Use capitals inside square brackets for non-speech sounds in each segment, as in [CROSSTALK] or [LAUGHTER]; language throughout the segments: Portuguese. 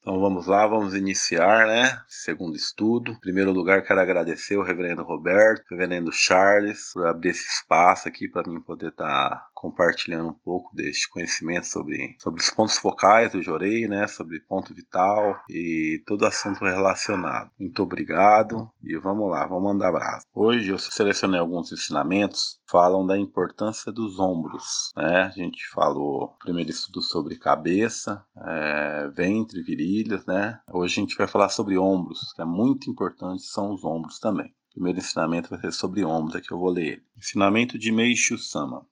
Então vamos lá, vamos iniciar, né? Segundo estudo. Em primeiro lugar, quero agradecer o reverendo Roberto, o reverendo Charles, por abrir esse espaço aqui para mim poder estar tá compartilhando um pouco deste conhecimento sobre, sobre os pontos focais do Jorei, né? Sobre ponto vital e todo assunto relacionado. Muito obrigado e vamos lá, vamos mandar abraço. Hoje eu selecionei alguns ensinamentos falam da importância dos ombros. Né? A gente falou primeiro estudo sobre cabeça, é, ventre, virilhas. Né? Hoje a gente vai falar sobre ombros, que é muito importante, são os ombros também. O primeiro ensinamento vai ser sobre ombros, aqui eu vou ler ele. Ensinamento de Meishu Sama.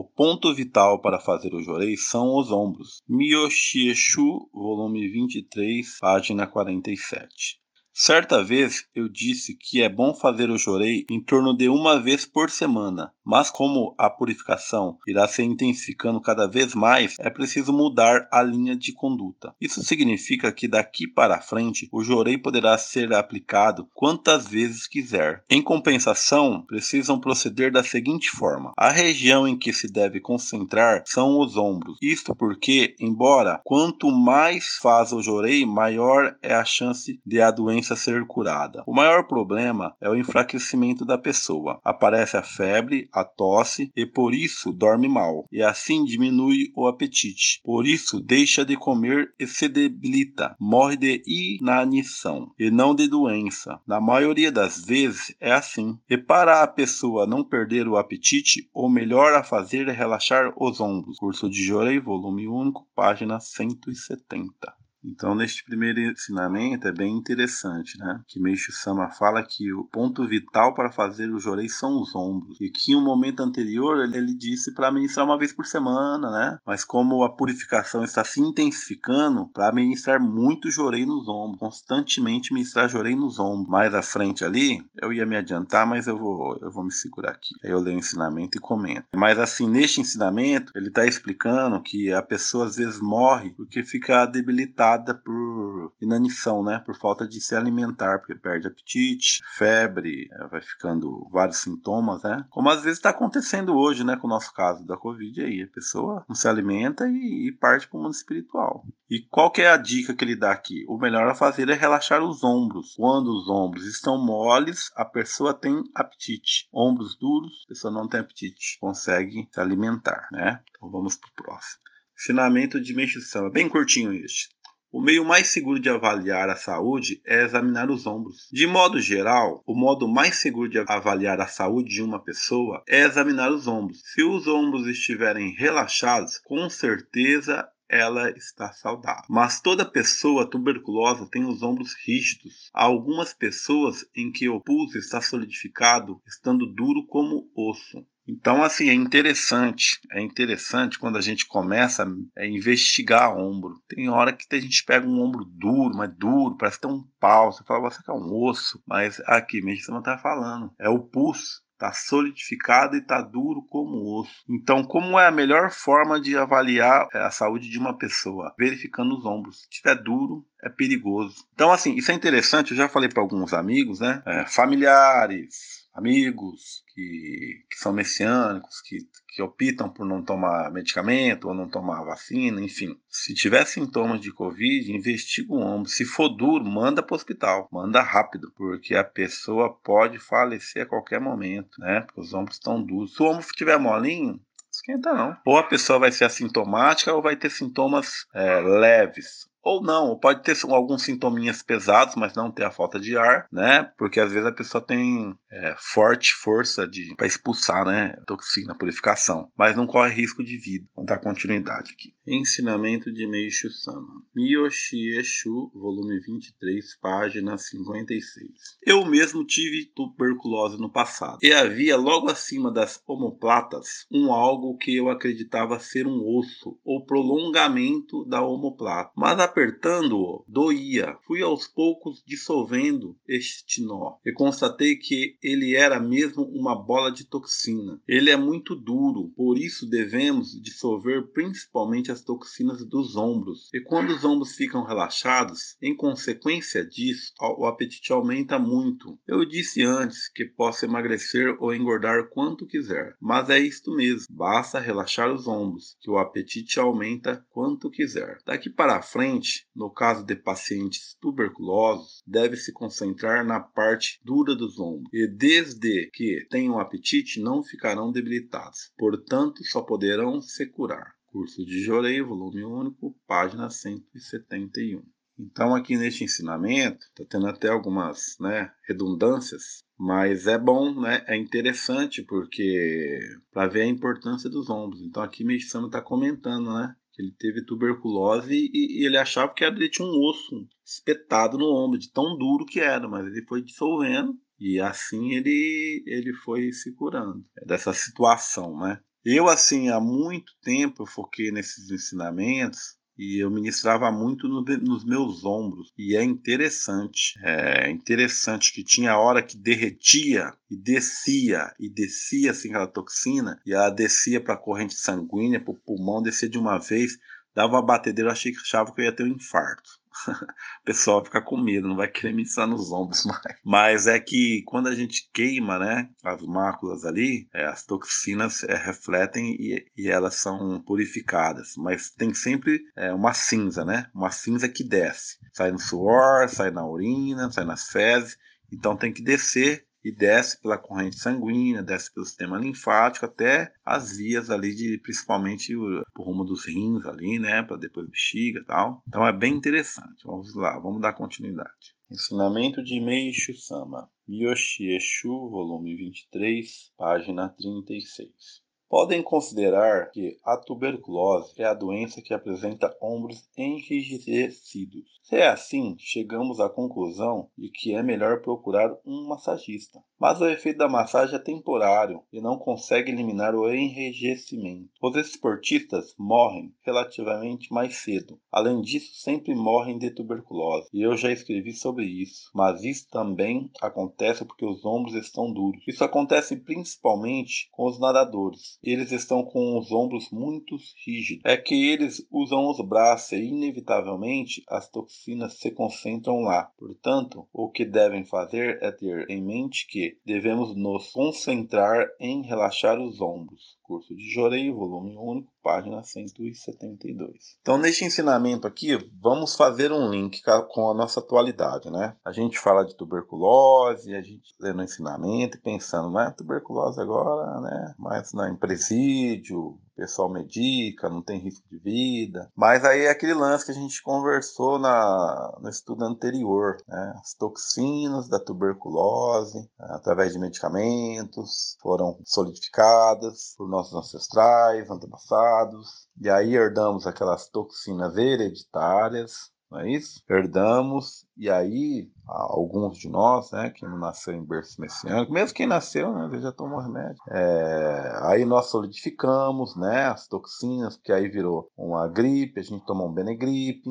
O ponto vital para fazer o jorei são os ombros. Miyoshieshu, volume 23, página 47. Certa vez eu disse que é bom fazer o jorei em torno de uma vez por semana, mas como a purificação irá se intensificando cada vez mais, é preciso mudar a linha de conduta. Isso significa que daqui para frente o jorei poderá ser aplicado quantas vezes quiser. Em compensação, precisam proceder da seguinte forma: a região em que se deve concentrar são os ombros. Isto porque, embora quanto mais faz o jorei, maior é a chance de a doença doença ser curada. O maior problema é o enfraquecimento da pessoa. Aparece a febre, a tosse e por isso dorme mal, e assim diminui o apetite. Por isso deixa de comer e se debilita, morre de inanição e não de doença. Na maioria das vezes é assim. E para a pessoa não perder o apetite, o melhor a fazer é relaxar os ombros. Curso de Jorei, volume único, página 170. Então, neste primeiro ensinamento é bem interessante, né? Que Meishu Sama fala que o ponto vital para fazer o jorei são os ombros. E que em um momento anterior ele, ele disse para ministrar uma vez por semana, né? Mas como a purificação está se intensificando, para ministrar muito jorei nos ombros, constantemente ministrar jorei nos ombros. Mais à frente ali, eu ia me adiantar, mas eu vou, eu vou me segurar aqui. Aí eu leio o ensinamento e comento. Mas assim, neste ensinamento, ele está explicando que a pessoa às vezes morre porque fica debilitada por inanição, né? Por falta de se alimentar, porque perde apetite, febre, é, vai ficando vários sintomas, né? Como às vezes está acontecendo hoje, né? Com o nosso caso da Covid aí. A pessoa não se alimenta e, e parte para o mundo espiritual. E qual que é a dica que ele dá aqui? O melhor a fazer é relaxar os ombros. Quando os ombros estão moles, a pessoa tem apetite. Ombros duros, a pessoa não tem apetite. Consegue se alimentar, né? Então vamos para o próximo. Ensinamento de Meixo Sama. Bem curtinho este. O meio mais seguro de avaliar a saúde é examinar os ombros. De modo geral, o modo mais seguro de avaliar a saúde de uma pessoa é examinar os ombros. Se os ombros estiverem relaxados, com certeza ela está saudável. Mas toda pessoa tuberculosa tem os ombros rígidos. Há algumas pessoas em que o pulso está solidificado, estando duro como osso. Então, assim, é interessante. É interessante quando a gente começa a investigar ombro. Tem hora que a gente pega um ombro duro, mas duro, parece tem um pau. Você fala, você quer um osso. Mas aqui, mesmo você não está falando. É o pulso. Está solidificado e está duro como osso. Então, como é a melhor forma de avaliar é, a saúde de uma pessoa? Verificando os ombros. Se estiver duro, é perigoso. Então, assim, isso é interessante. Eu já falei para alguns amigos, né? É, familiares, amigos que, que são messiânicos, que, que optam por não tomar medicamento ou não tomar vacina, enfim. Se tiver sintomas de Covid, investiga o ombro. Se for duro, manda para o hospital, manda rápido, porque a pessoa pode falecer a qualquer momento, né? Porque os ombros estão duros. Se o ombro estiver molinho, esquenta não. Ou a pessoa vai ser assintomática ou vai ter sintomas é, leves ou não, pode ter alguns sintominhas pesados, mas não ter a falta de ar, né? Porque às vezes a pessoa tem é, forte força de para expulsar, né, toxina, purificação, mas não corre risco de vida. Vamos dar continuidade aqui. Ensinamento de Meishu Sama. Miyoshi Eshu, volume 23, página 56. Eu mesmo tive tuberculose no passado e havia logo acima das omoplatas um algo que eu acreditava ser um osso ou prolongamento da omoplata, mas apertando-o doía. Fui aos poucos dissolvendo este nó e constatei que ele era mesmo uma bola de toxina. Ele é muito duro, por isso devemos dissolver principalmente as toxinas dos ombros. E quando os ombros ficam relaxados, em consequência disso, o apetite aumenta muito. Eu disse antes que posso emagrecer ou engordar quanto quiser, mas é isto mesmo. Basta relaxar os ombros, que o apetite aumenta quanto quiser. Daqui para frente No caso de pacientes tuberculosos, deve se concentrar na parte dura dos ombros e desde que tenham apetite não ficarão debilitados, portanto só poderão se curar. Curso de Jorei, volume único, página 171. Então, aqui neste ensinamento, está tendo até algumas né, redundâncias, mas é bom, né, é interessante, porque para ver a importância dos ombros. Então, aqui Meixano está comentando né, ele teve tuberculose e, e, ele achava que ele tinha um osso espetado no ombro, de tão duro que era, mas ele foi dissolvendo e assim ele, ele foi se curando dessa situação, né? Eu, assim, há muito tempo eu foquei nesses ensinamentos e eu ministrava muito no, nos meus ombros. E é interessante, é interessante que tinha hora que derretia e descia, e descia assim aquela toxina, e ela descia para a corrente sanguínea, para o pulmão, descia de uma vez, dava uma batedeira, eu achei que achava que eu ia ter um infarto. [LAUGHS] o pessoal fica com medo, não vai querer me ensinar nos ombros [LAUGHS] mais. Mas é que quando a gente queima, né, as máculas ali, é, as toxinas é, refletem e, e, elas são purificadas. Mas tem sempre é, uma cinza, né? Uma cinza que desce. Sai no suor, sai na urina, sai nas fezes. Então tem que descer e desce pela corrente sanguínea, desce pelo sistema linfático até as vias ali de principalmente o, rumo dos rins ali, né, para depois bexiga e tal. Então é bem interessante. Vamos lá, vamos dar continuidade. Ensinamento de Meishu Sama, Miyoshi Eshu, volume 23, página 36. Podem considerar que a tuberculose é a doença que apresenta ombros enrijecidos. Se é assim, chegamos à conclusão de que é melhor procurar um massagista. Mas o efeito da massagem é temporário e não consegue eliminar o enrijecimento. Os esportistas morrem relativamente mais cedo. Além disso, sempre morrem de tuberculose. E eu já escrevi sobre isso. Mas isso também acontece porque os ombros estão duros. Isso acontece principalmente com os nadadores eles estão com os ombros muito rígidos. É que eles usam os braços e, inevitavelmente, as toxinas se concentram lá. Portanto, o que devem fazer é ter em mente que devemos nos concentrar em relaxar os ombros. Curso de Jorei, volume único, página 172. Então, neste ensinamento aqui, vamos fazer um link com a nossa atualidade, né? A gente fala de tuberculose, a gente lê no ensinamento e pensando, não é tuberculose agora, né? Mas na presídio, pessoal medica, não tem risco de vida. Mas aí é aquele lance que a gente conversou na, no estudo anterior, né? As toxinas da tuberculose, através de medicamentos, foram solidificadas por nossos ancestrais, antepassados. E aí herdamos aquelas toxinas hereditárias, não é isso? Herdamos, e aí alguns de nós, né, que não nasceu em berço messiânico, mesmo quem nasceu, né, já tomou remédio. É, aí nós solidificamos, né, as toxinas, porque aí virou uma gripe, a gente tomou um Benegripe,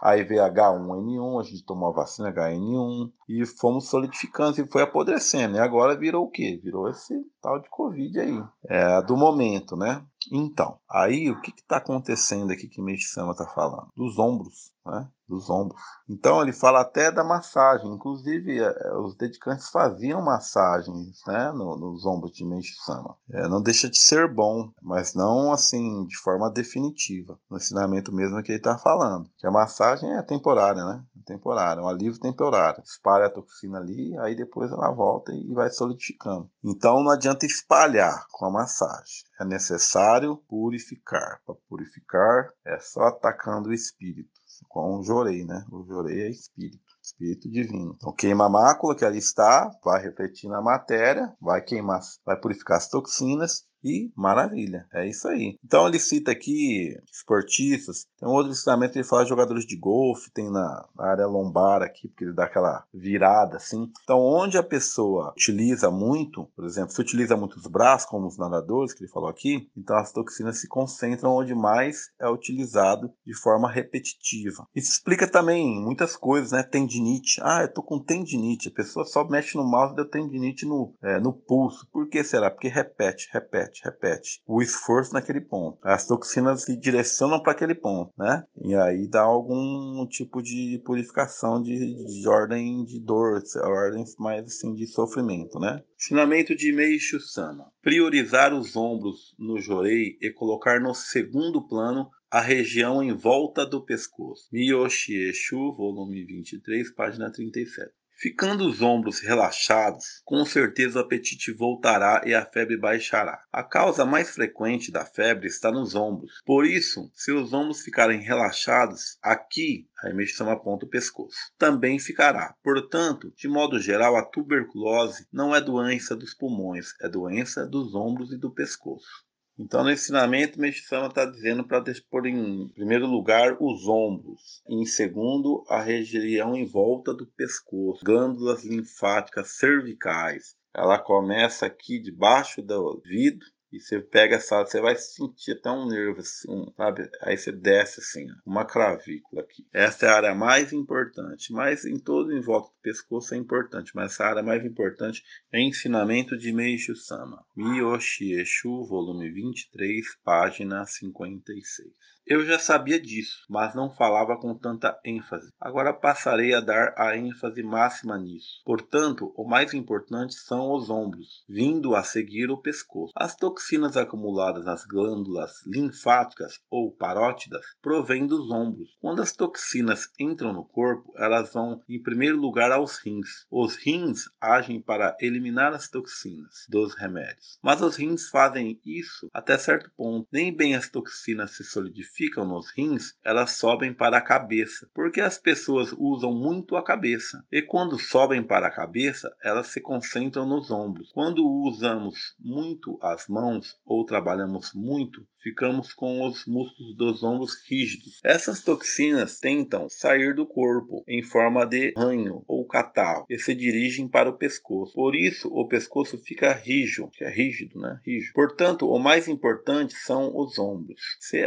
Aí veio H1N1, a gente tomou a vacina HN1 e fomos solidificando e foi apodrecendo. E agora virou o quê? Virou esse tal de Covid aí. É do momento, né? Então, aí o que está acontecendo aqui que Meixama está falando? Dos ombros, né? Dos ombros. Então ele fala até da massagem. Inclusive, é, os dedicantes faziam massagens né, no, nos ombros de Meixama. É, não deixa de ser bom, mas não assim de forma definitiva. No ensinamento mesmo que ele está falando. Que a massagem é temporária, né? É temporária, é um alívio temporário. Espalha a toxina ali, aí depois ela volta e vai solidificando. Então não adianta espalhar com a massagem. É necessário purificar. Para purificar é só atacando o espírito. Com o jorei, né? O jorei é espírito. Espírito divino. Então queima a mácula que ali está, vai refletir na matéria, vai queimar, vai purificar as toxinas e maravilha, é isso aí. Então ele cita aqui esportistas, tem um outro ensinamento que ele fala de jogadores de golfe, tem na, área lombar aqui, porque ele dá aquela virada assim. Então, onde a pessoa utiliza muito, por exemplo, se utiliza muito os braços, como os nadadores, que ele falou aqui, então as toxinas se concentram onde mais é utilizado de forma repetitiva. Isso explica também muitas coisas, né? Tendinite. Ah, eu tô com tendinite. A pessoa só mexe no mouse e deu tendinite no, é, no pulso. Por que será? Porque repete, repete repete, repete. O esforço naquele ponto. As toxinas se direcionam para aquele ponto, né? E aí dá algum tipo de purificação de, de ordem de dor, ordens mais assim de sofrimento, né? Ensinamento de Meishu Sama. Priorizar os ombros no jorei e colocar no segundo plano a região em volta do pescoço. Miyoshi Eshu, volume 23, página 37. Ficando os ombros relaxados, com certeza o apetite voltará e a febre baixará. A causa mais frequente da febre está nos ombros. Por isso, se os ombros ficarem relaxados, aqui a imersão aponta o pescoço. Também ficará. Portanto, de modo geral, a tuberculose não é doença dos pulmões, é doença dos ombros e do pescoço. Então, no ensinamento, Meshama está dizendo para pôr em primeiro lugar os ombros, em segundo, a região em volta do pescoço, glândulas linfáticas cervicais. Ela começa aqui debaixo do ouvido e você pega essa, você vai sentir até um nervo assim, sabe? Aí você desce assim, uma cravícula aqui. Essa é a área mais importante, mas em todo em volta do pescoço é importante, mas essa área mais importante é ensinamento de Meishu Sama. Miyoshi Eshu, volume 23, página 56. Eu já sabia disso, mas não falava com tanta ênfase. Agora passarei a dar a ênfase máxima nisso. Portanto, o mais importante são os ombros, vindo a seguir o pescoço. As toxinas acumuladas nas glândulas linfáticas ou parótidas provêm dos ombros. Quando as toxinas entram no corpo, elas vão em primeiro lugar aos rins. Os rins agem para eliminar as toxinas dos remédios. Mas os rins fazem isso até certo ponto. Nem bem as toxinas se solidificam ficam nos rins, elas sobem para a cabeça, porque as pessoas usam muito a cabeça. E quando sobem para a cabeça, elas se concentram nos ombros. Quando usamos muito as mãos ou trabalhamos muito, ficamos com os músculos dos ombros rígidos. Essas toxinas tentam sair do corpo em forma de ranho ou catarro e se dirigem para o pescoço. Por isso, o pescoço fica rígido, é rígido, né? Rígido. Portanto, o mais importante são os ombros. Se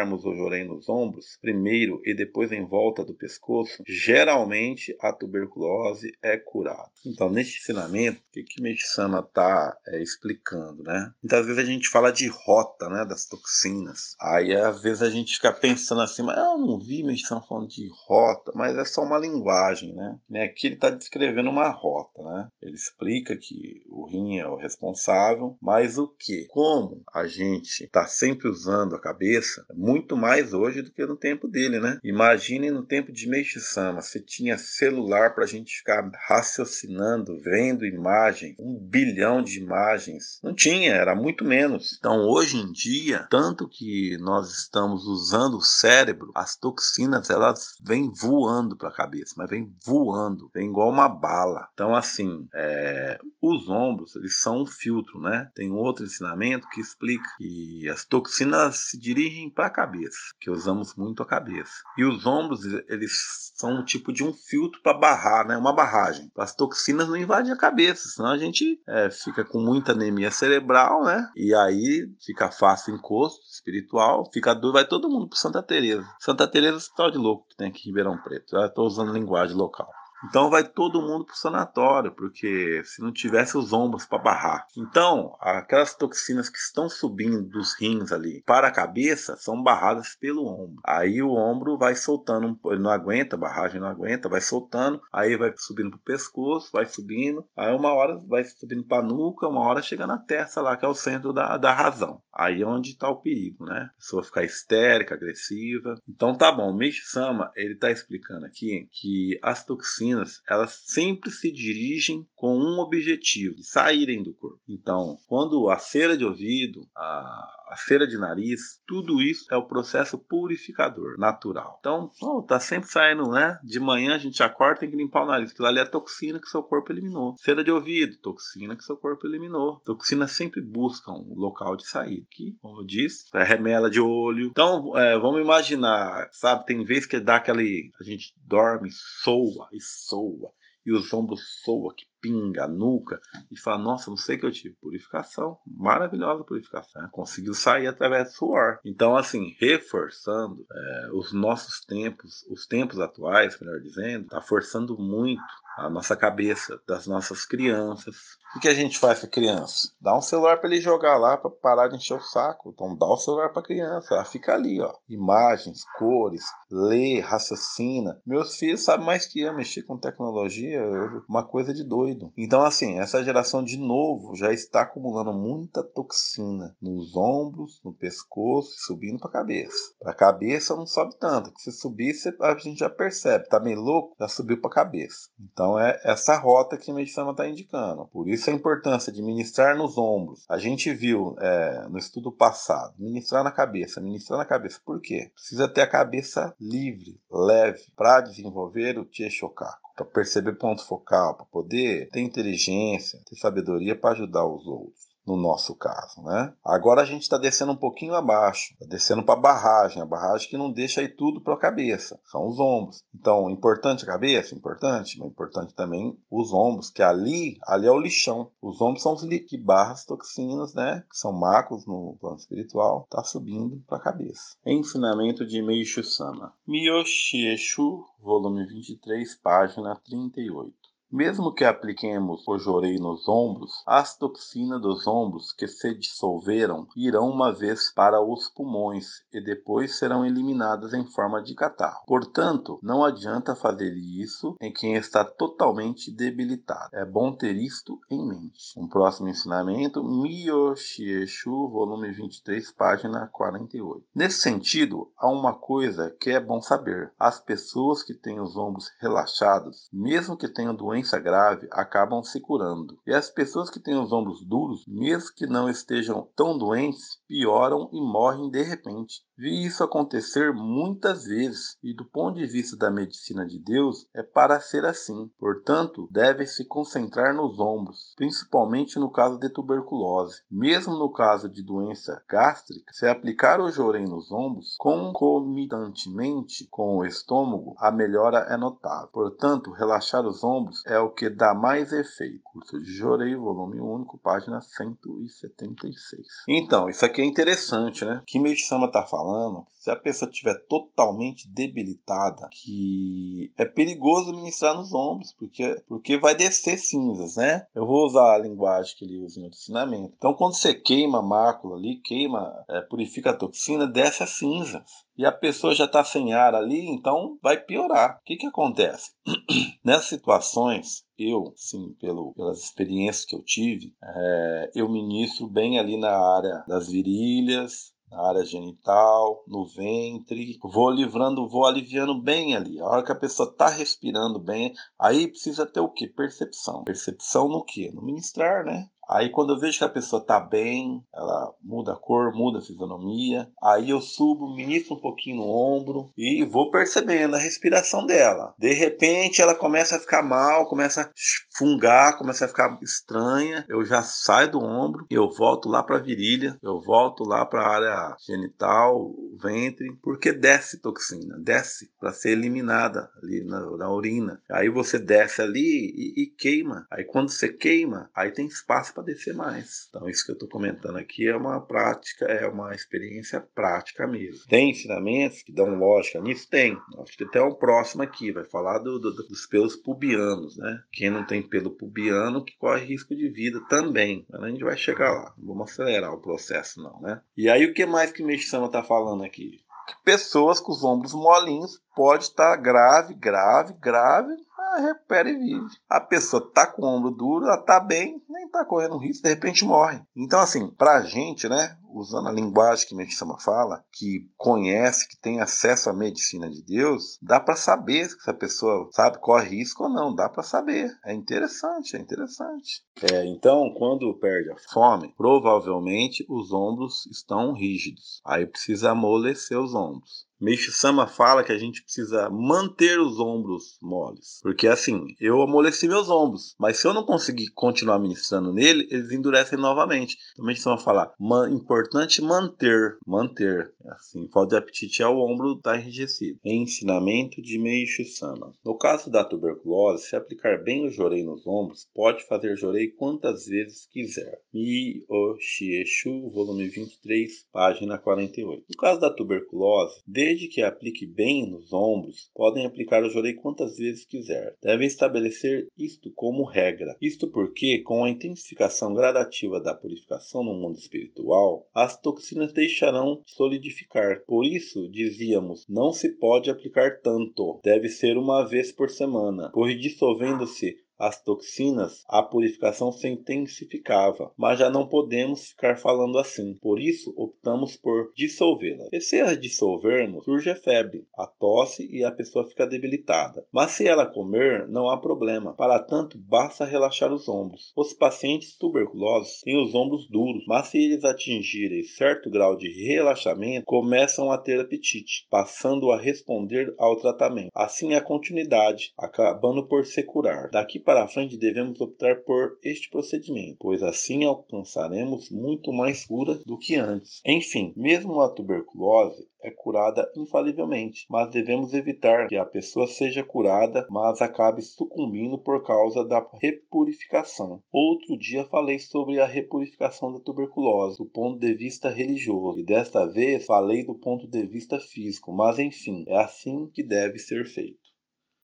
aplicarmos o jorém nos ombros, primeiro e depois em volta do pescoço, geralmente a tuberculose é curada. Então, neste ensinamento, o que que Meixama está é, explicando, né? Muitas vezes a gente fala de rota, né, das toxinas. Aí às vezes a gente fica pensando assim, mas eu não vi medicina falando de rota, mas é só uma linguagem, né? Aqui ele está descrevendo uma rota, né? Ele explica que o rim é o responsável, mas o que? Como a gente está sempre usando a cabeça, muito mais hoje do que no tempo dele, né? Imagine no tempo de Meishisama, você tinha celular para a gente ficar raciocinando, vendo imagem, um bilhão de imagens. Não tinha, era muito menos. Então hoje em dia tanto que nós estamos usando o cérebro, as toxinas elas vêm voando para a cabeça, mas vêm voando, vem igual uma bala. Então assim, é, os ombros eles são um filtro, né? Tem outro ensinamento que explica que as toxinas se dirigem para cabeça, que usamos muito a cabeça, e os ombros eles são um tipo de um filtro para barrar, né? Uma barragem. As toxinas não invadem a cabeça, senão a gente é, fica com muita anemia cerebral, né? E aí fica fácil encosto espiritual, fica duro, vai todo mundo para Santa Teresa. Santa Teresa é hospital de louco que tem aqui em Ribeirão Preto. Já estou usando linguagem local. Então vai todo mundo para o sanatório, porque se não tivesse os ombros para barrar. Então, aquelas toxinas que estão subindo dos rins ali para a cabeça são barradas pelo ombro. Aí o ombro vai soltando, ele não aguenta, a barragem não aguenta, vai soltando, aí vai subindo para o pescoço, vai subindo, aí uma hora vai subindo para a nuca, uma hora chega na testa lá, que é o centro da, da razão. Aí é onde está o perigo, né? A pessoa ficar histérica, agressiva. Então tá bom, o Mish Sama, ele está explicando aqui que as toxinas toxinas, elas sempre se dirigem com um objetivo, de saírem do corpo. Então, quando a cera de ouvido, a a cera de nariz, tudo isso é o processo purificador natural. Então, oh, tá sempre saindo, né? De manhã a gente acorda tem que limpar o nariz. Aquilo ali é toxina que seu corpo eliminou. Cera de ouvido, toxina que seu corpo eliminou. Toxinas sempre buscam um local de saída. Que, como eu disse, é remela de olho. Então, é, vamos imaginar, sabe? Tem vezes que dá aquele. A gente dorme, soa e soa e os ombros soa, que pinga, nuca, e fala, nossa, não sei que eu tive. Purificação, maravilhosa purificação. Né? Conseguiu sair através do suor. Então, assim, reforçando é, os nossos tempos, os tempos atuais, melhor dizendo, está forçando muito a nossa cabeça das nossas crianças. O que a gente faz com a criança? Dá um celular para ele jogar lá para parar de encher o saco. Então dá o celular para a criança, ela fica ali, ó. Imagens, cores, lê, raciocina. Meus filhos sabem mais que eu mexer com tecnologia, uma coisa de doido doido? Então, assim, essa geração de novo já está acumulando muita toxina nos ombros, no pescoço, subindo para a cabeça. Para a cabeça não sobe tanto, que se subir, a gente já percebe, tá meio louco, já subiu para a cabeça. Então, é essa rota que a medicina está indicando. Por isso a importância de ministrar nos ombros. A gente viu é, no estudo passado, ministrar na cabeça, ministrar na cabeça. Por quê? Precisa ter a cabeça livre, leve, para desenvolver o Tieshokaku para perceber ponto focal, para poder ter inteligência, ter sabedoria para ajudar os outros no nosso caso, né? Agora a gente está descendo um pouquinho abaixo, está descendo para a barragem, a barragem que não deixa aí tudo para a cabeça, são os ombros. Então, importante a cabeça, importante, mas importante também os ombros, que ali, ali é o lixão. Os ombros são os que barram as toxinas, né? Que são macos no plano espiritual, tá subindo para a cabeça. Ensinamento de Meishu Sama. Myoshieshu, volume 23, página 38. Mesmo que apliquemos o jorei nos ombros, as toxinas dos ombros que se dissolveram irão uma vez para os pulmões e depois serão eliminadas em forma de catarro. Portanto, não adianta fazer isso em quem está totalmente debilitado. É bom ter isto em mente. Um próximo ensinamento, Miyoshieshu, volume 23, página 48. Nesse sentido, há uma coisa que é bom saber. As pessoas que têm os ombros relaxados, mesmo que tenham doença doença grave acabam se curando. E as pessoas que têm os ombros duros, mesmo que não estejam tão doentes, pioram e morrem de repente. Vi isso acontecer muitas vezes e do ponto de vista da medicina de Deus é para ser assim. Portanto, deve se concentrar nos ombros, principalmente no caso de tuberculose. Mesmo no caso de doença gástrica, se aplicar o jorei nos ombros concomitantemente com o estômago, a melhora é notável. Portanto, relaxar os ombros é o que dá mais efeito. Curso de Jorei, volume único, página 176. Então, isso aqui é interessante, né? Que Meixama está falando falando, se a pessoa estiver totalmente debilitada, que é perigoso ministrar nos ombros, porque, porque vai descer cinzas, né? Eu vou usar a linguagem que ele usa no ensinamento. Então, quando você queima a mácula ali, queima, é, purifica a toxina, desce as cinzas. E a pessoa já está sem ar ali, então vai piorar. O que, que acontece? [CLEARS THROAT] Nessas situações, eu, sim, pelo, pelas experiências que eu tive, é, eu ministro bem ali na área das virilhas, na área genital, no ventre. Vou livrando, vou aliviando bem ali. A hora que a pessoa está respirando bem, aí precisa ter o que? Percepção. Percepção no que? No ministrar, né? Aí quando eu vejo que a pessoa tá bem, ela muda a cor, muda a fisionomia, aí eu subo, ministro um pouquinho no ombro e vou percebendo a respiração dela. De repente ela começa a ficar mal, começa a fungar, começa a ficar estranha. Eu já saio do ombro, eu volto lá para a virilha, eu volto lá para a área genital, ventre, porque desce toxina, desce para ser eliminada ali na, na, urina. Aí você desce ali e, e queima. Aí quando você queima, aí tem espaço para descer mais. Então, isso que eu estou comentando aqui é uma prática, é uma experiência prática mesmo. Tem ensinamentos que dão lógica nisso? Tem. Acho que até o próximo aqui vai falar do, do, dos pelos pubianos, né? Quem não tem pelo pubiano que corre risco de vida também. Mas a gente vai chegar lá. Não vamos acelerar o processo, não, né? E aí, o que mais que Meixama está falando aqui? Que pessoas com os ombros molinhos pode estar tá grave, grave, grave recupera e vive. A pessoa tá com o ombro duro, ela tá bem, nem tá correndo risco, de repente morre. Então, assim, pra gente, né, usando a linguagem que Medicina fala, que conhece, que tem acesso à medicina de Deus, dá para saber se essa pessoa sabe corre risco ou não, dá para saber. É interessante, é interessante. É, então, quando perde a fome, provavelmente os ombros estão rígidos. Aí precisa amolecer os ombros. Meixo Sama fala que a gente precisa manter os ombros moles. Porque assim, eu amoleci meus ombros, mas se eu não conseguir continuar ministrando nele, eles endurecem novamente. Então Meixo Sama fala, importante manter, manter. Assim, falta de apetite é o ombro está enrijecido. Ensinamento de Meixo Sama. No caso da tuberculose, se aplicar bem o jorei nos ombros, pode fazer jorei quantas vezes quiser. Mi o Shieshu, volume 23, página 48. No caso da tuberculose, Desde que aplique bem nos ombros, podem aplicar o jorei quantas vezes quiser. Devem estabelecer isto como regra. Isto porque, com a intensificação gradativa da purificação no mundo espiritual, as toxinas deixarão solidificar. Por isso, dizíamos, não se pode aplicar tanto. Deve ser uma vez por semana, pois dissolvendo-se as toxinas, a purificação se intensificava, mas já não podemos ficar falando assim. Por isso, optamos por dissolvê-la. E se a dissolvermos, surge a febre, a tosse e a pessoa fica debilitada. Mas se ela comer, não há problema. Para tanto, basta relaxar os ombros. Os pacientes tuberculosos têm os ombros duros, mas se eles atingirem certo grau de relaxamento, começam a ter apetite, passando a responder ao tratamento. Assim a continuidade, acabando por se curar. Daqui frente devemos optar por este procedimento, pois assim alcançaremos muito mais cura do que antes. Enfim, mesmo a tuberculose é curada infalivelmente, mas devemos evitar que a pessoa seja curada, mas acabe sucumbindo por causa da repurificação. Outro dia falei sobre a repurificação da tuberculose do ponto de vista religioso e desta vez falei do ponto de vista físico, mas enfim, é assim que deve ser feito.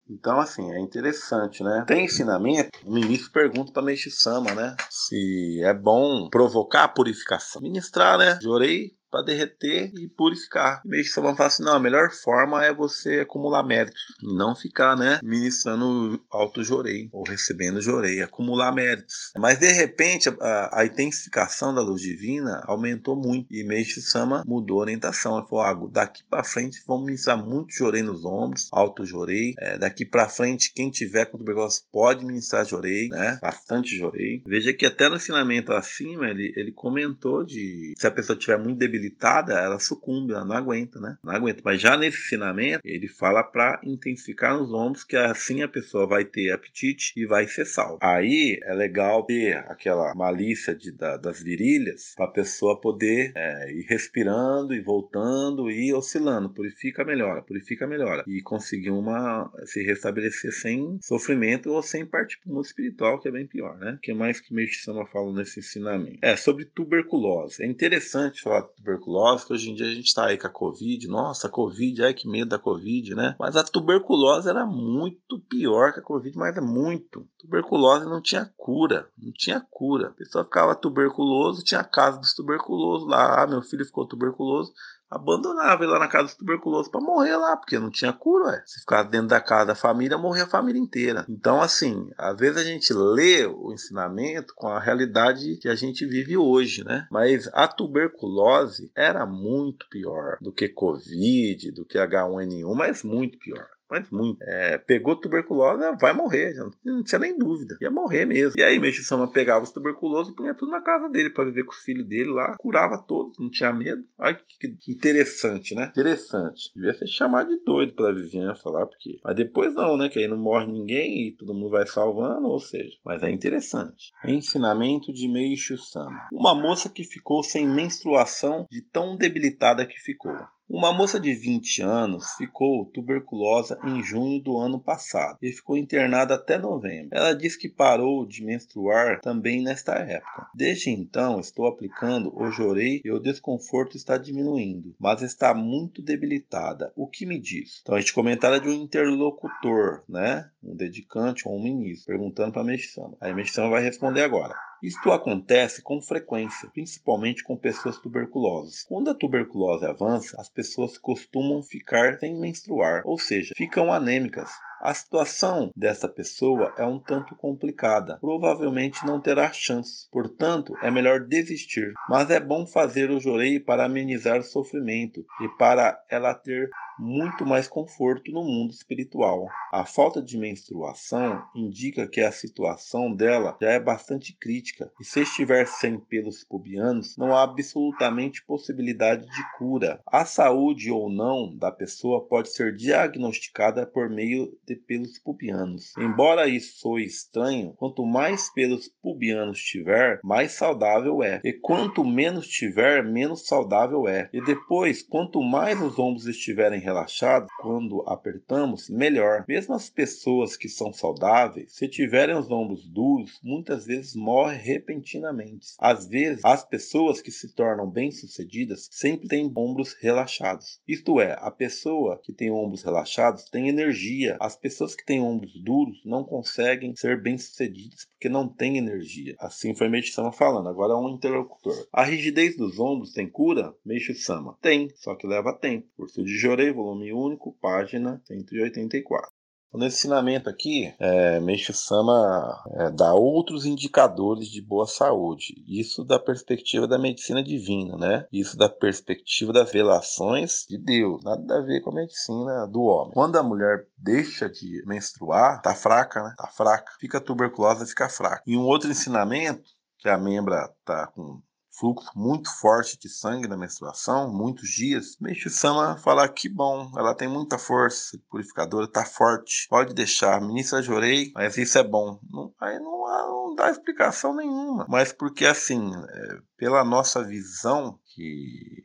Então, assim, é interessante, né? Tem ensinamento, o ministro pergunta para Meixe Sama, né? Se é bom provocar a purificação. Ministrar, né? Jorei para derreter e purificar. Meio que falar assim, não, a melhor forma é você acumular méritos, não ficar, né, ministrando alto jorei ou recebendo jorei, acumular méritos. Mas de repente a, a intensificação da luz divina aumentou muito e Meishi Sama mudou a orientação. Ele falou, ah, daqui para frente vamos ministrar muito jorei nos ombros, alto jorei. É, daqui para frente quem tiver com tuberculose pode ministrar jorei, né, bastante jorei. Veja que até no ensinamento acima ele, ele comentou de se a pessoa tiver muito debilitada debilitada, ela sucumbe, ela não aguenta, né? Não aguenta. Mas já nesse ensinamento, ele fala para intensificar nos ombros, que assim a pessoa vai ter apetite e vai ser salva. Aí é legal ter aquela malícia de, da, das virilhas para a pessoa poder é, ir respirando e voltando e oscilando. Purifica, melhora, purifica, melhora. E conseguir uma se restabelecer sem sofrimento ou sem partir para o mundo espiritual, que é bem pior, né? O que mais que Meixo Sama fala nesse ensinamento? É sobre tuberculose. É interessante falar de tuberculose tuberculose, que hoje em dia a gente está aí com a Covid. Nossa, Covid, ai que medo da Covid, né? Mas a tuberculose era muito pior que a Covid, mas é muito. Tuberculose não tinha cura, não tinha cura. A pessoa ficava tuberculoso, tinha a casa dos tuberculosos lá. Ah, meu filho ficou tuberculoso abandonava ele lá na casa do tuberculoso para morrer lá, porque não tinha cura, ué. Se ficar dentro da casa da família, morria a família inteira. Então, assim, às vezes a gente lê o ensinamento com a realidade que a gente vive hoje, né? Mas a tuberculose era muito pior do que Covid, do que H1N1, mas muito pior mas muito. É, pegou tuberculose, vai morrer, não tinha nem dúvida. Ia morrer mesmo. E aí, Meixo Sama pegava os tuberculosos e punha tudo na casa dele para viver com os filhos dele lá, curava todos, não tinha medo. Olha que, que interessante, né? Interessante. Devia ser chamado de doido pela vizinhança lá, porque. Mas depois não, né? Que aí não morre ninguém e todo mundo vai salvando, ou seja. Mas é interessante. Ensinamento de Meixo Sama. Uma moça que ficou sem menstruação de tão debilitada que ficou. Uma moça de 20 anos ficou tuberculosa em junho do ano passado e ficou internada até novembro. Ela diz que parou de menstruar também nesta época. Desde então, estou aplicando o jorei e o desconforto está diminuindo, mas está muito debilitada. O que me diz? Então, a gente comentário de um interlocutor, né? Um dedicante ou um ministro, perguntando para a Mexicana. Aí a Mexicana vai responder agora. Isto acontece com frequência, principalmente com pessoas tuberculosas. Quando a tuberculose avança, as pessoas costumam ficar sem menstruar, ou seja, ficam anêmicas. A situação dessa pessoa é um tanto complicada. Provavelmente não terá chance. Portanto, é melhor desistir. Mas é bom fazer o jorei para amenizar o sofrimento e para ela ter muito mais conforto no mundo espiritual. A falta de menstruação indica que a situação dela já é bastante crítica e se estiver sem pelos pubianos, não há absolutamente possibilidade de cura. A saúde ou não da pessoa pode ser diagnosticada por meio de pelos pubianos. Embora isso soe estranho, quanto mais pelos pubianos tiver, mais saudável é. E quanto menos tiver, menos saudável é. E depois, quanto mais os ombros estiverem relaxado quando apertamos, melhor. Mesmo as pessoas que são saudáveis, se tiverem os ombros duros, muitas vezes morrem repentinamente. Às vezes, as pessoas que se tornam bem-sucedidas sempre têm ombros relaxados. Isto é, a pessoa que tem ombros relaxados tem energia. As pessoas que têm ombros duros não conseguem ser bem-sucedidas porque não têm energia. Assim foi Meixo Sama falando. Agora é um interlocutor. A rigidez dos ombros tem cura? Meixo Sama. Tem, só que leva tempo. Curso de Jorei, volume único, página 184. Nesse ensinamento aqui, é, Meixo Sama é, dá outros indicadores de boa saúde. Isso da perspectiva da medicina divina, né? Isso da perspectiva das relações de Deus. Nada a ver com a medicina do homem. Quando a mulher deixa de menstruar, tá fraca, né? Tá fraca. Fica tuberculosa, fica fraca. E um outro ensinamento que a membra tá com fluxo muito forte de sangue na menstruação, muitos dias, Meixo Sama fala que bom, ela tem muita força purificadora, tá forte, pode deixar, ministra Jorei, mas isso é bom. Não, aí não, não, dá explicação nenhuma, mas porque assim, é, pela nossa visão que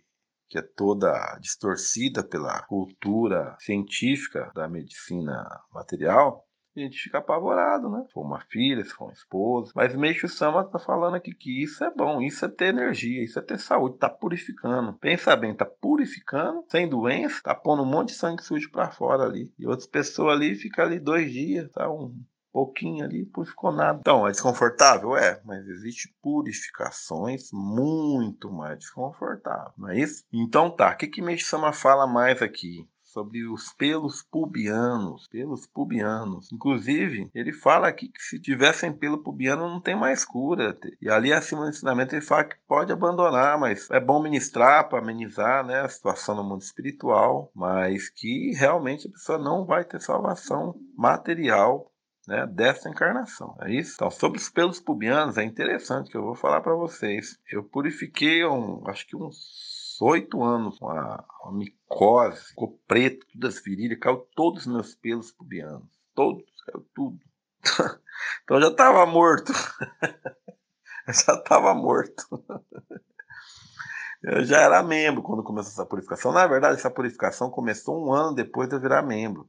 que é toda distorcida pela cultura científica da medicina material, a gente fica apavorado, né? Se for uma filha, se for uma esposa. Mas Meixo Sama tá falando aqui que isso é bom, isso é ter energia, isso é ter saúde, tá purificando. Pensa bem, tá purificando, sem doença, tá pondo um monte de sangue sujo para fora ali. E outras pessoas ali ficam ali dois dias, tá? Um pouquinho ali, purificou nada. Então, é desconfortável? É, mas existe purificações muito mais desconfortáveis, não é isso? Então tá, o que que Meixo Sama fala mais aqui? Sobre os pelos pubianos, pelos pubianos. Inclusive, ele fala aqui que se tivessem pelo pubiano não tem mais cura. E ali acima do ensinamento ele fala que pode abandonar, mas é bom ministrar para amenizar né, a situação no mundo espiritual, mas que realmente a pessoa não vai ter salvação material né, dessa encarnação. É isso? Então, sobre os pelos pubianos, é interessante que eu vou falar para vocês. Eu purifiquei, um, acho que uns oito anos, uma, uma micose, ficou preto, todas as virilhas, caiu todos os meus pelos pubianos. Todos, caiu tudo. [LAUGHS] então já estava morto. [LAUGHS] já estava morto. Eu já era membro quando começou essa purificação. Na verdade, essa purificação começou um ano depois de eu virar membro.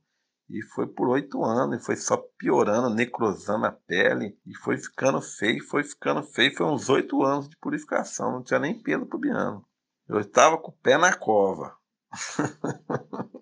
E foi por oito anos, e foi só piorando, necrosando a pele, e foi ficando feio, foi ficando feio. Foi uns oito anos de purificação, não tinha nem pelo pubiano. Eu estava com o pé na cova. [LAUGHS]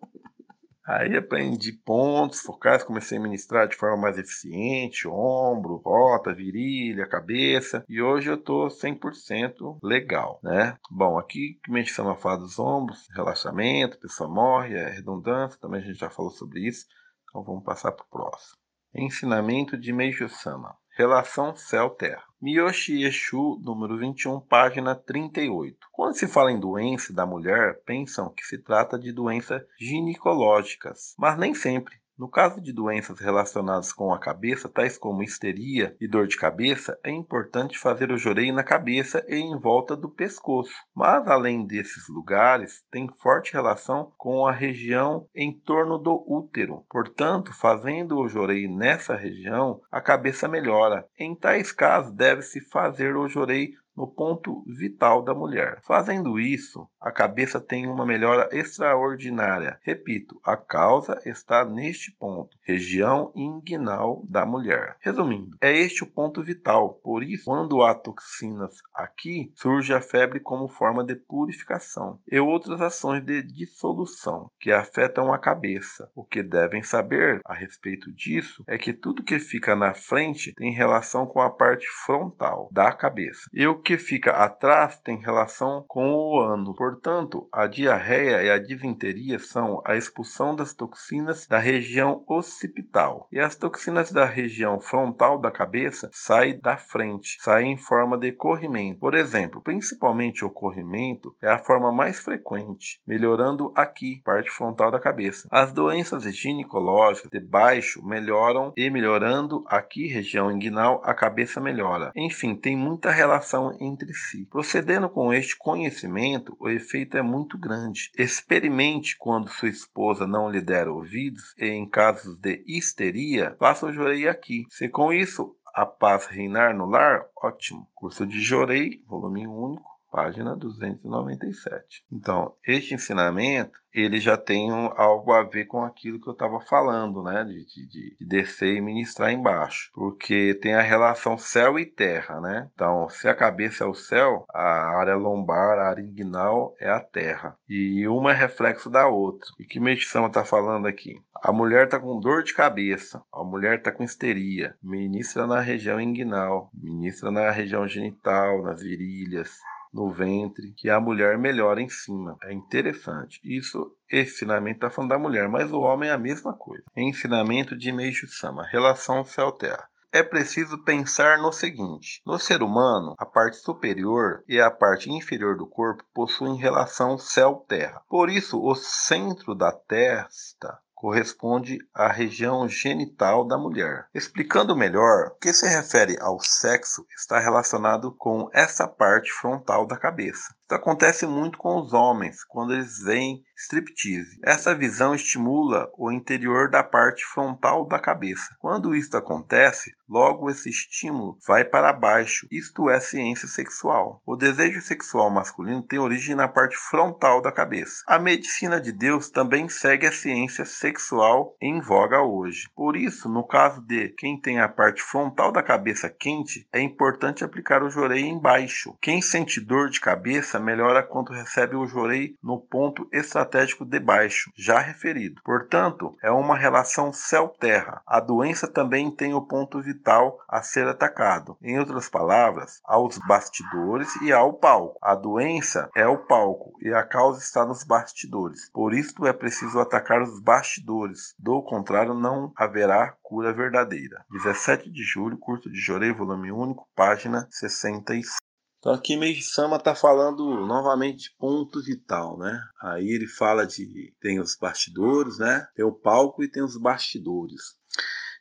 Aí aprendi pontos focais, comecei a ministrar de forma mais eficiente, ombro, rota, virilha, cabeça, e hoje eu estou 100% legal, né? Bom, aqui que menção a fala dos ombros, relaxamento, pessoa morre, é redundância, também a gente já falou sobre isso, então vamos passar para o próximo. Ensinamento de Meishu Sama. Relação céu-terra. Miyoshi Eshu, número 21, página 38. Quando se fala em doença da mulher, pensam que se trata de doenças ginecológicas, mas nem sempre. No caso de doenças relacionadas com a cabeça, tais como histeria e dor de cabeça, é importante fazer o joreio na cabeça e em volta do pescoço. Mas além desses lugares, tem forte relação com a região em torno do útero. Portanto, fazendo o joreio nessa região, a cabeça melhora. Em tais casos, deve-se fazer o joreio no ponto vital da mulher. Fazendo isso, a cabeça tem uma melhora extraordinária. Repito, a causa está neste ponto, região inguinal da mulher. Resumindo, é este o ponto vital. Por isso, quando há toxinas aqui, surge a febre como forma de purificação e outras ações de dissolução que afetam a cabeça. O que devem saber a respeito disso é que tudo que fica na frente tem relação com a parte frontal da cabeça. E o que fica atrás tem relação com o ano. Portanto, a diarreia e a disenteria são a expulsão das toxinas da região occipital. E as toxinas da região frontal da cabeça saem da frente, saem em forma de corrimento. Por exemplo, principalmente o corrimento é a forma mais frequente, melhorando aqui, parte frontal da cabeça. As doenças ginecológicas de baixo melhoram e melhorando aqui, região inguinal, a cabeça melhora. Enfim, tem muita relação entre si. Procedendo com este conhecimento, o efeito é muito grande. Experimente quando sua esposa não lhe der ouvidos e em casos de histeria, faça o jorei aqui. Se com isso a paz reinar no lar, ótimo. Curso de Jorei, volume único, página 297. Então, este ensinamento ele já tem algo a ver com aquilo que eu estava falando, né? De, de, de, descer e ministrar embaixo. Porque tem a relação céu e terra, né? Então, se a cabeça é o céu, a área lombar, a área inguinal é a terra. E uma é reflexo da outra. E que meditação está falando aqui? A mulher está com dor de cabeça, a mulher está com histeria. Ministra na região inguinal, ministra na região genital, nas virilhas no ventre, que a mulher melhora em cima. É interessante. Isso esse ensinamento está falando da mulher, mas o homem é a mesma coisa. Ensinamento de Meishu Sama, relação céu-terra. É preciso pensar no seguinte: no ser humano, a parte superior e a parte inferior do corpo possuem relação céu-terra. Por isso, o centro da testa corresponde à região genital da mulher. Explicando melhor, o que se refere ao sexo está relacionado com essa parte frontal da cabeça. Isso acontece muito com os homens quando eles veem striptease. Essa visão estimula o interior da parte frontal da cabeça. Quando isto acontece, logo esse estímulo vai para baixo. Isto é ciência sexual. O desejo sexual masculino tem origem na parte frontal da cabeça. A medicina de Deus também segue a ciência sexual em voga hoje. Por isso, no caso de quem tem a parte frontal da cabeça quente, é importante aplicar o jorei embaixo. Quem sente dor de cabeça melhora quando recebe o jorei no ponto estratégico de baixo, já referido. Portanto, é uma relação céu-terra. A doença também tem o ponto vital a ser atacado. Em outras palavras, aos bastidores e ao palco. A doença é o palco e a causa está nos bastidores. Por isso é preciso atacar os bastidores. Do contrário, não haverá cura verdadeira. 17 de julho, curso de Jorei, volume único, página 66. Então aqui Meiji-sama está falando novamente ponto vital, né? Aí ele fala de tem os bastidores, né? Tem o palco e tem os bastidores.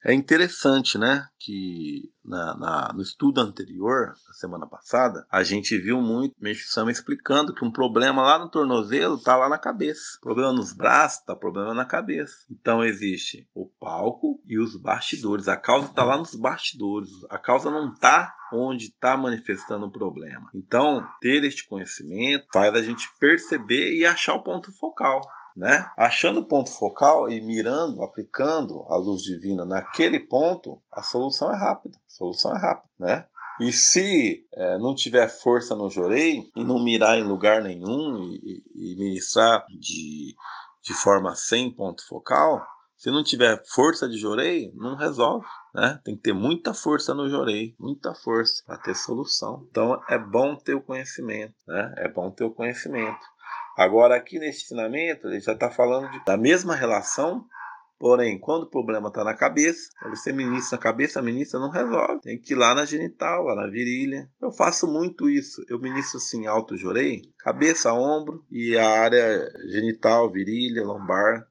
É interessante, né, que na, na, no estudo anterior, na semana passada, a gente viu muito Meishu-sama explicando que um problema lá no tornozelo está lá na cabeça. Problema nos braços está problema na cabeça. Então existe o palco e os bastidores. A causa está lá nos bastidores. A causa não está onde está manifestando o problema. Então, ter este conhecimento faz a gente perceber e achar o ponto focal né? Achando o ponto focal e mirando, aplicando a luz divina naquele ponto, a solução é rápida. A solução é rápida, né? E se é, não tiver força no jorei e não mirar em lugar nenhum e, e ministrar de, de forma sem ponto focal, se não tiver força de jorei, não resolve. Né? Tem que ter muita força no jorei, muita força para ter solução. Então é bom ter o conhecimento, né? É bom ter o conhecimento. Agora, aqui nesse ensinamento, ele já está falando de, da mesma relação, porém, quando o problema está na cabeça, você ministra na cabeça, a ministra não resolve. Tem que ir lá na genital, lá na virilha. Eu faço muito isso. Eu ministro assim, alto jorei, cabeça, ombro e a área genital, virilha, lombar.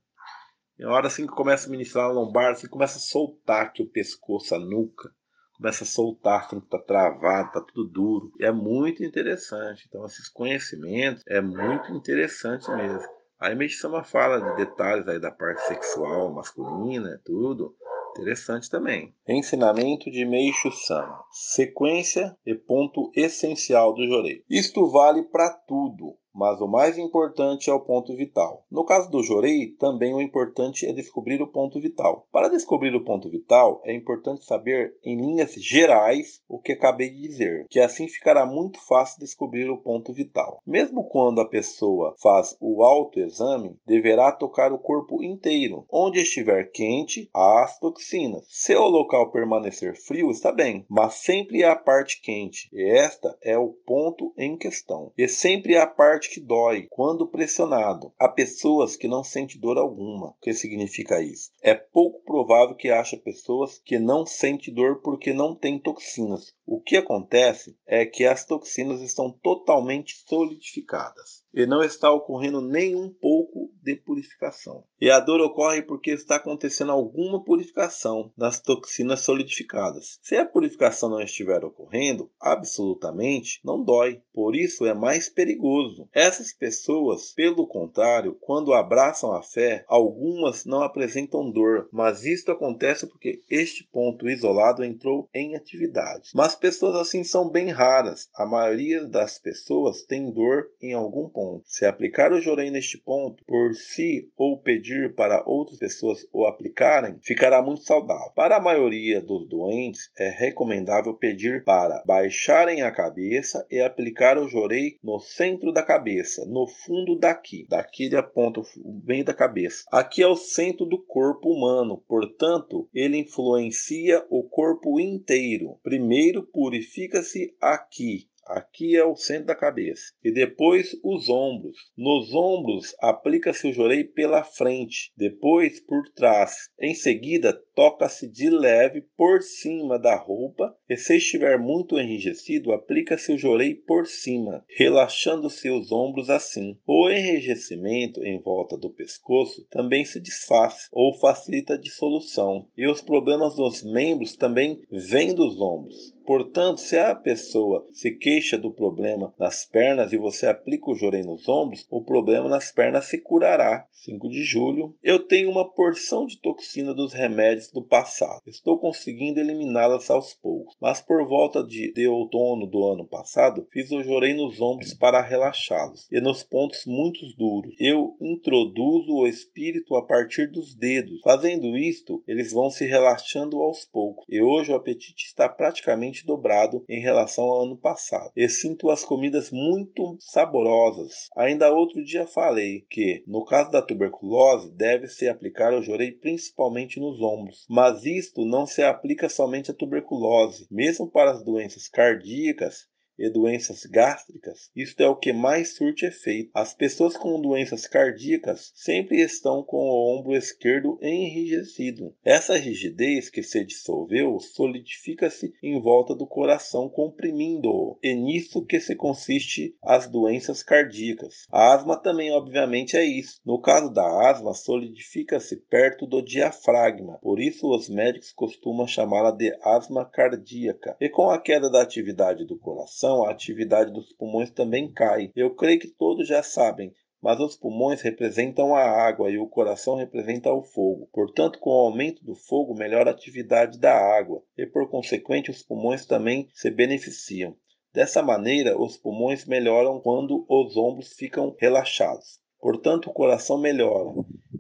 E a hora assim que começa a ministrar a lombar, assim começa a soltar aqui o pescoço, a nuca começa a soltar, tem que estar tá travado, tá tudo duro. É muito interessante. Então, esses conhecimentos é muito interessante mesmo. Aí Meisama fala de detalhes aí da parte sexual masculina, tudo. Interessante também. Ensinamento de Meishu Sama. Sequência e ponto essencial do Jorei. Isto vale para tudo mas o mais importante é o ponto vital. No caso do Jorei, também o importante é descobrir o ponto vital. Para descobrir o ponto vital, é importante saber, em linhas gerais, o que acabei de dizer, que assim ficará muito fácil descobrir o ponto vital. Mesmo quando a pessoa faz o autoexame, deverá tocar o corpo inteiro. Onde estiver quente, há as toxinas. Se o local permanecer frio, está bem, mas sempre há a parte quente, e esta é o ponto em questão. E sempre há a parte parte que dói quando pressionado. Há pessoas que não sentem dor alguma. O que significa isso? É pouco provável que haja pessoas que não sentem dor porque não têm toxinas. O que acontece é que as toxinas estão totalmente solidificadas e não está ocorrendo nem um pouco de purificação. E a dor ocorre porque está acontecendo alguma purificação das toxinas solidificadas. Se a purificação não estiver ocorrendo, absolutamente não dói. Por isso é mais perigoso. Essas pessoas, pelo contrário, quando abraçam a fé, algumas não apresentam dor, mas isto acontece porque este ponto isolado entrou em atividade. Mas pessoas assim são bem raras. A maioria das pessoas tem dor em algum ponto ponto. Se aplicar o jorei neste ponto por si ou pedir para outras pessoas o aplicarem, ficará muito saudável. Para a maioria dos doentes, é recomendável pedir para baixarem a cabeça e aplicar o jorei no centro da cabeça, no fundo daqui. Daqui ele aponta o meio da cabeça. Aqui é o centro do corpo humano, portanto, ele influencia o corpo inteiro. Primeiro purifica-se aqui, Aqui é o centro da cabeça. E depois os ombros. Nos ombros aplica-se o jorei pela frente, depois por trás. Em seguida, toca-se de leve por cima da roupa e se estiver muito enrijecido, aplica-se o jorei por cima, relaxando-se os ombros assim. O enrijecimento em volta do pescoço também se desfaz ou facilita a dissolução, e os problemas dos membros também vêm dos ombros. Portanto, se a pessoa se queixa do problema nas pernas e você aplica o jorei nos ombros, o problema nas pernas se curará. 5 de julho. Eu tenho uma porção de toxina dos remédios do passado. Estou conseguindo eliminá-las aos poucos. Mas por volta de, de outono do ano passado, fiz o jorei nos ombros para relaxá-los e nos pontos muito duros. Eu introduzo o espírito a partir dos dedos. Fazendo isto, eles vão se relaxando aos poucos. E hoje o apetite está praticamente dobrado em relação ao ano passado. E sinto as comidas muito saborosas. Ainda outro dia falei que, no caso da tuberculose, deve-se aplicar o jorei principalmente nos ombros. Mas isto não se aplica somente à tuberculose. Mesmo para as doenças cardíacas, e doenças gástricas, isto é o que mais surte efeito. As pessoas com doenças cardíacas sempre estão com o ombro esquerdo enrijecido. Essa rigidez que se dissolveu solidifica-se em volta do coração, comprimindo-o. E nisso que se consiste as doenças cardíacas. A asma também, obviamente, é isso. No caso da asma, solidifica-se perto do diafragma. Por isso, os médicos costumam chamá-la de asma cardíaca. E com a queda da atividade do coração, a atividade dos pulmões também cai. Eu creio que todos já sabem, mas os pulmões representam a água e o coração representa o fogo. Portanto, com o aumento do fogo, melhora a atividade da água e, por consequente, os pulmões também se beneficiam. Dessa maneira, os pulmões melhoram quando os ombros ficam relaxados. Portanto, o coração melhora.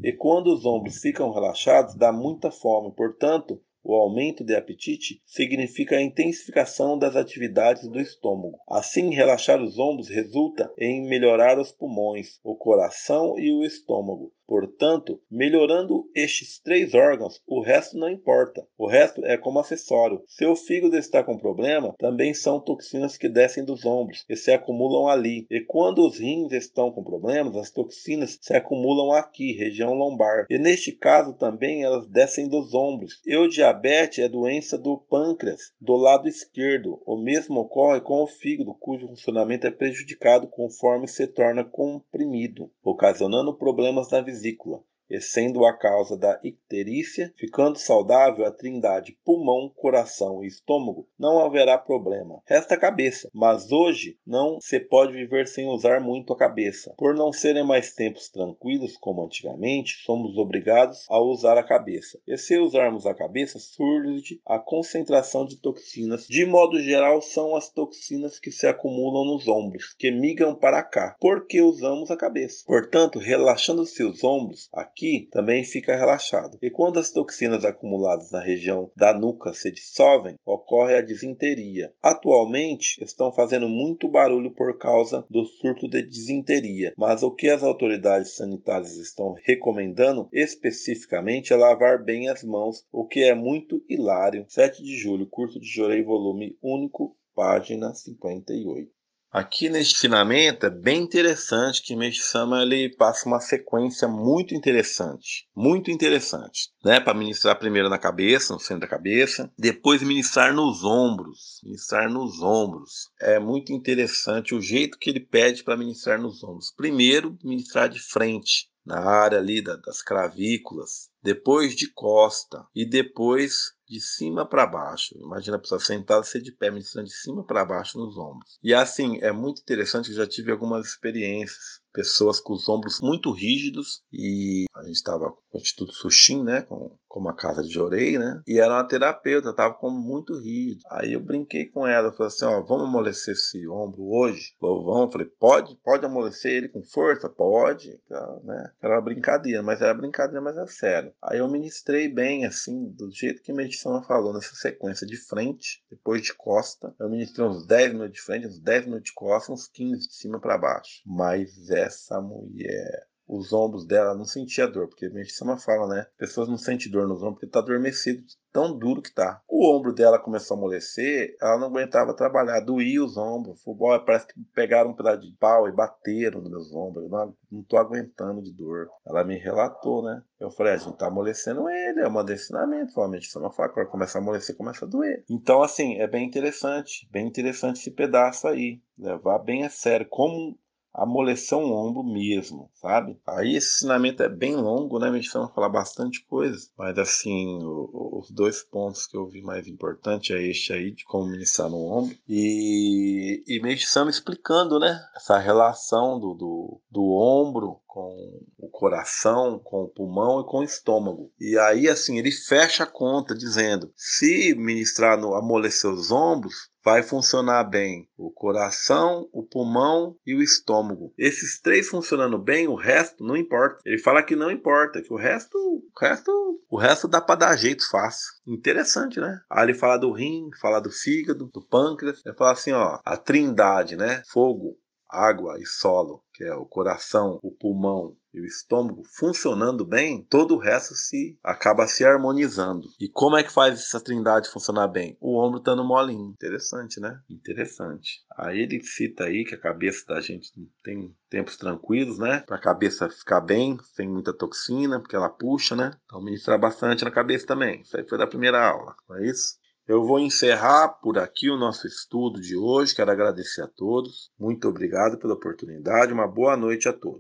E quando os ombros ficam relaxados, dá muita fome. Portanto, o aumento de apetite significa a intensificação das atividades do estômago. Assim, relaxar os ombros resulta em melhorar os pulmões, o coração e o estômago. Portanto, melhorando estes três órgãos, o resto não importa. O resto é como acessório. Se o fígado está com problema, também são toxinas que descem dos ombros e se acumulam ali. E quando os rins estão com problemas, as toxinas se acumulam aqui, região lombar. E neste caso também elas descem dos ombros. E o diabetes é doença do pâncreas, do lado esquerdo. O mesmo ocorre com o fígado, cujo funcionamento é prejudicado conforme se torna comprimido, ocasionando problemas na visão vesícula e sendo a causa da icterícia, ficando saudável a trindade pulmão, coração e estômago, não haverá problema. Resta a cabeça, mas hoje não se pode viver sem usar muito a cabeça. Por não serem mais tempos tranquilos como antigamente, somos obrigados a usar a cabeça. E se usarmos a cabeça, surge a concentração de toxinas. De modo geral, são as toxinas que se acumulam nos ombros, que migram para cá, porque usamos a cabeça. Portanto, relaxando-se os ombros, aqui também fica relaxado. E quando as toxinas acumuladas na região da nuca se dissolvem, ocorre a disenteria. Atualmente estão fazendo muito barulho por causa do surto de disenteria, mas o que as autoridades sanitárias estão recomendando especificamente é lavar bem as mãos, o que é muito hilário. 7 de julho, curso de Jorei, volume único, página 58. Aqui neste finamento é bem interessante que Meisama ele passa uma sequência muito interessante, muito interessante, né? Para ministrar primeiro na cabeça, no centro da cabeça, depois ministrar nos ombros, ministrar nos ombros. É muito interessante o jeito que ele pede para ministrar nos ombros. Primeiro, ministrar de frente, na área ali das cravículas, depois de costa e depois de cima para baixo. Imagina a pessoa sentada, ser de pé, ministrando de cima para baixo nos ombros. E assim, é muito interessante, eu já tive algumas experiências pessoas com os ombros muito rígidos e a gente estava com o Instituto Sushin, né, com, com uma casa de orei, né, e era uma terapeuta, estava com muito rígido. Aí eu brinquei com ela, falei assim, ó, vamos amolecer esse ombro hoje? Falou, vamos. Falei, pode? Pode amolecer ele com força? Pode, né, era uma brincadeira, mas era brincadeira, mas é sério. Aí eu ministrei bem, assim, do jeito que a medicina falou, nessa sequência de frente, depois de costa, eu ministrei uns 10 minutos de frente, uns 10 minutos de costa, uns 15 de cima para baixo. Mas essa mulher os ombros dela não sentia dor, porque a gente sempre fala, né? Pessoas não sentem dor nos ombros porque tá adormecido, tão duro que tá. O ombro dela começou a amolecer, ela não aguentava trabalhar, doía os ombros. Futebol, parece que pegaram um pedaço de pau e bateram nos meus ombros. Não, não tô aguentando de dor. Ela me relatou, né? Eu falei, a gente tá amolecendo ele, é um amolecimento. Provavelmente você não fala, quando começa a amolecer, começa a doer. Então, assim, é bem interessante, bem interessante esse pedaço aí. Levar bem a sério. Como amolecer um ombro mesmo, sabe? Aí esse ensinamento é bem longo, né? A gente vai falar bastante coisa, mas assim, o, os dois pontos que eu vi mais importante é este aí de como ministrar no ombro e, e explicando, né? Essa relação do, do, do ombro com o coração, com o pulmão e com o estômago. E aí, assim, ele fecha a conta dizendo: se ministrar no amolecer os ombros, vai funcionar bem o coração, o pulmão e o estômago. Esses três funcionando bem, o resto não importa. Ele fala que não importa, que o resto, o resto, o resto dá para dar jeito fácil. Interessante, né? Aí ele fala do rim, fala do fígado, do pâncreas. Ele fala assim, ó, a trindade, né? Fogo, água e solo, que é o coração, o pulmão e o estômago funcionando bem, todo o resto se acaba se harmonizando. E como é que faz essa trindade funcionar bem? O ombro estando molinho. Interessante, né? Interessante. Aí ele cita aí que a cabeça da gente tem tempos tranquilos, né? Para a cabeça ficar bem, sem muita toxina, porque ela puxa, né? Então ministrar bastante na cabeça também. Isso aí foi da primeira aula, não é isso? Eu vou encerrar por aqui o nosso estudo de hoje. Quero agradecer a todos. Muito obrigado pela oportunidade. Uma boa noite a todos.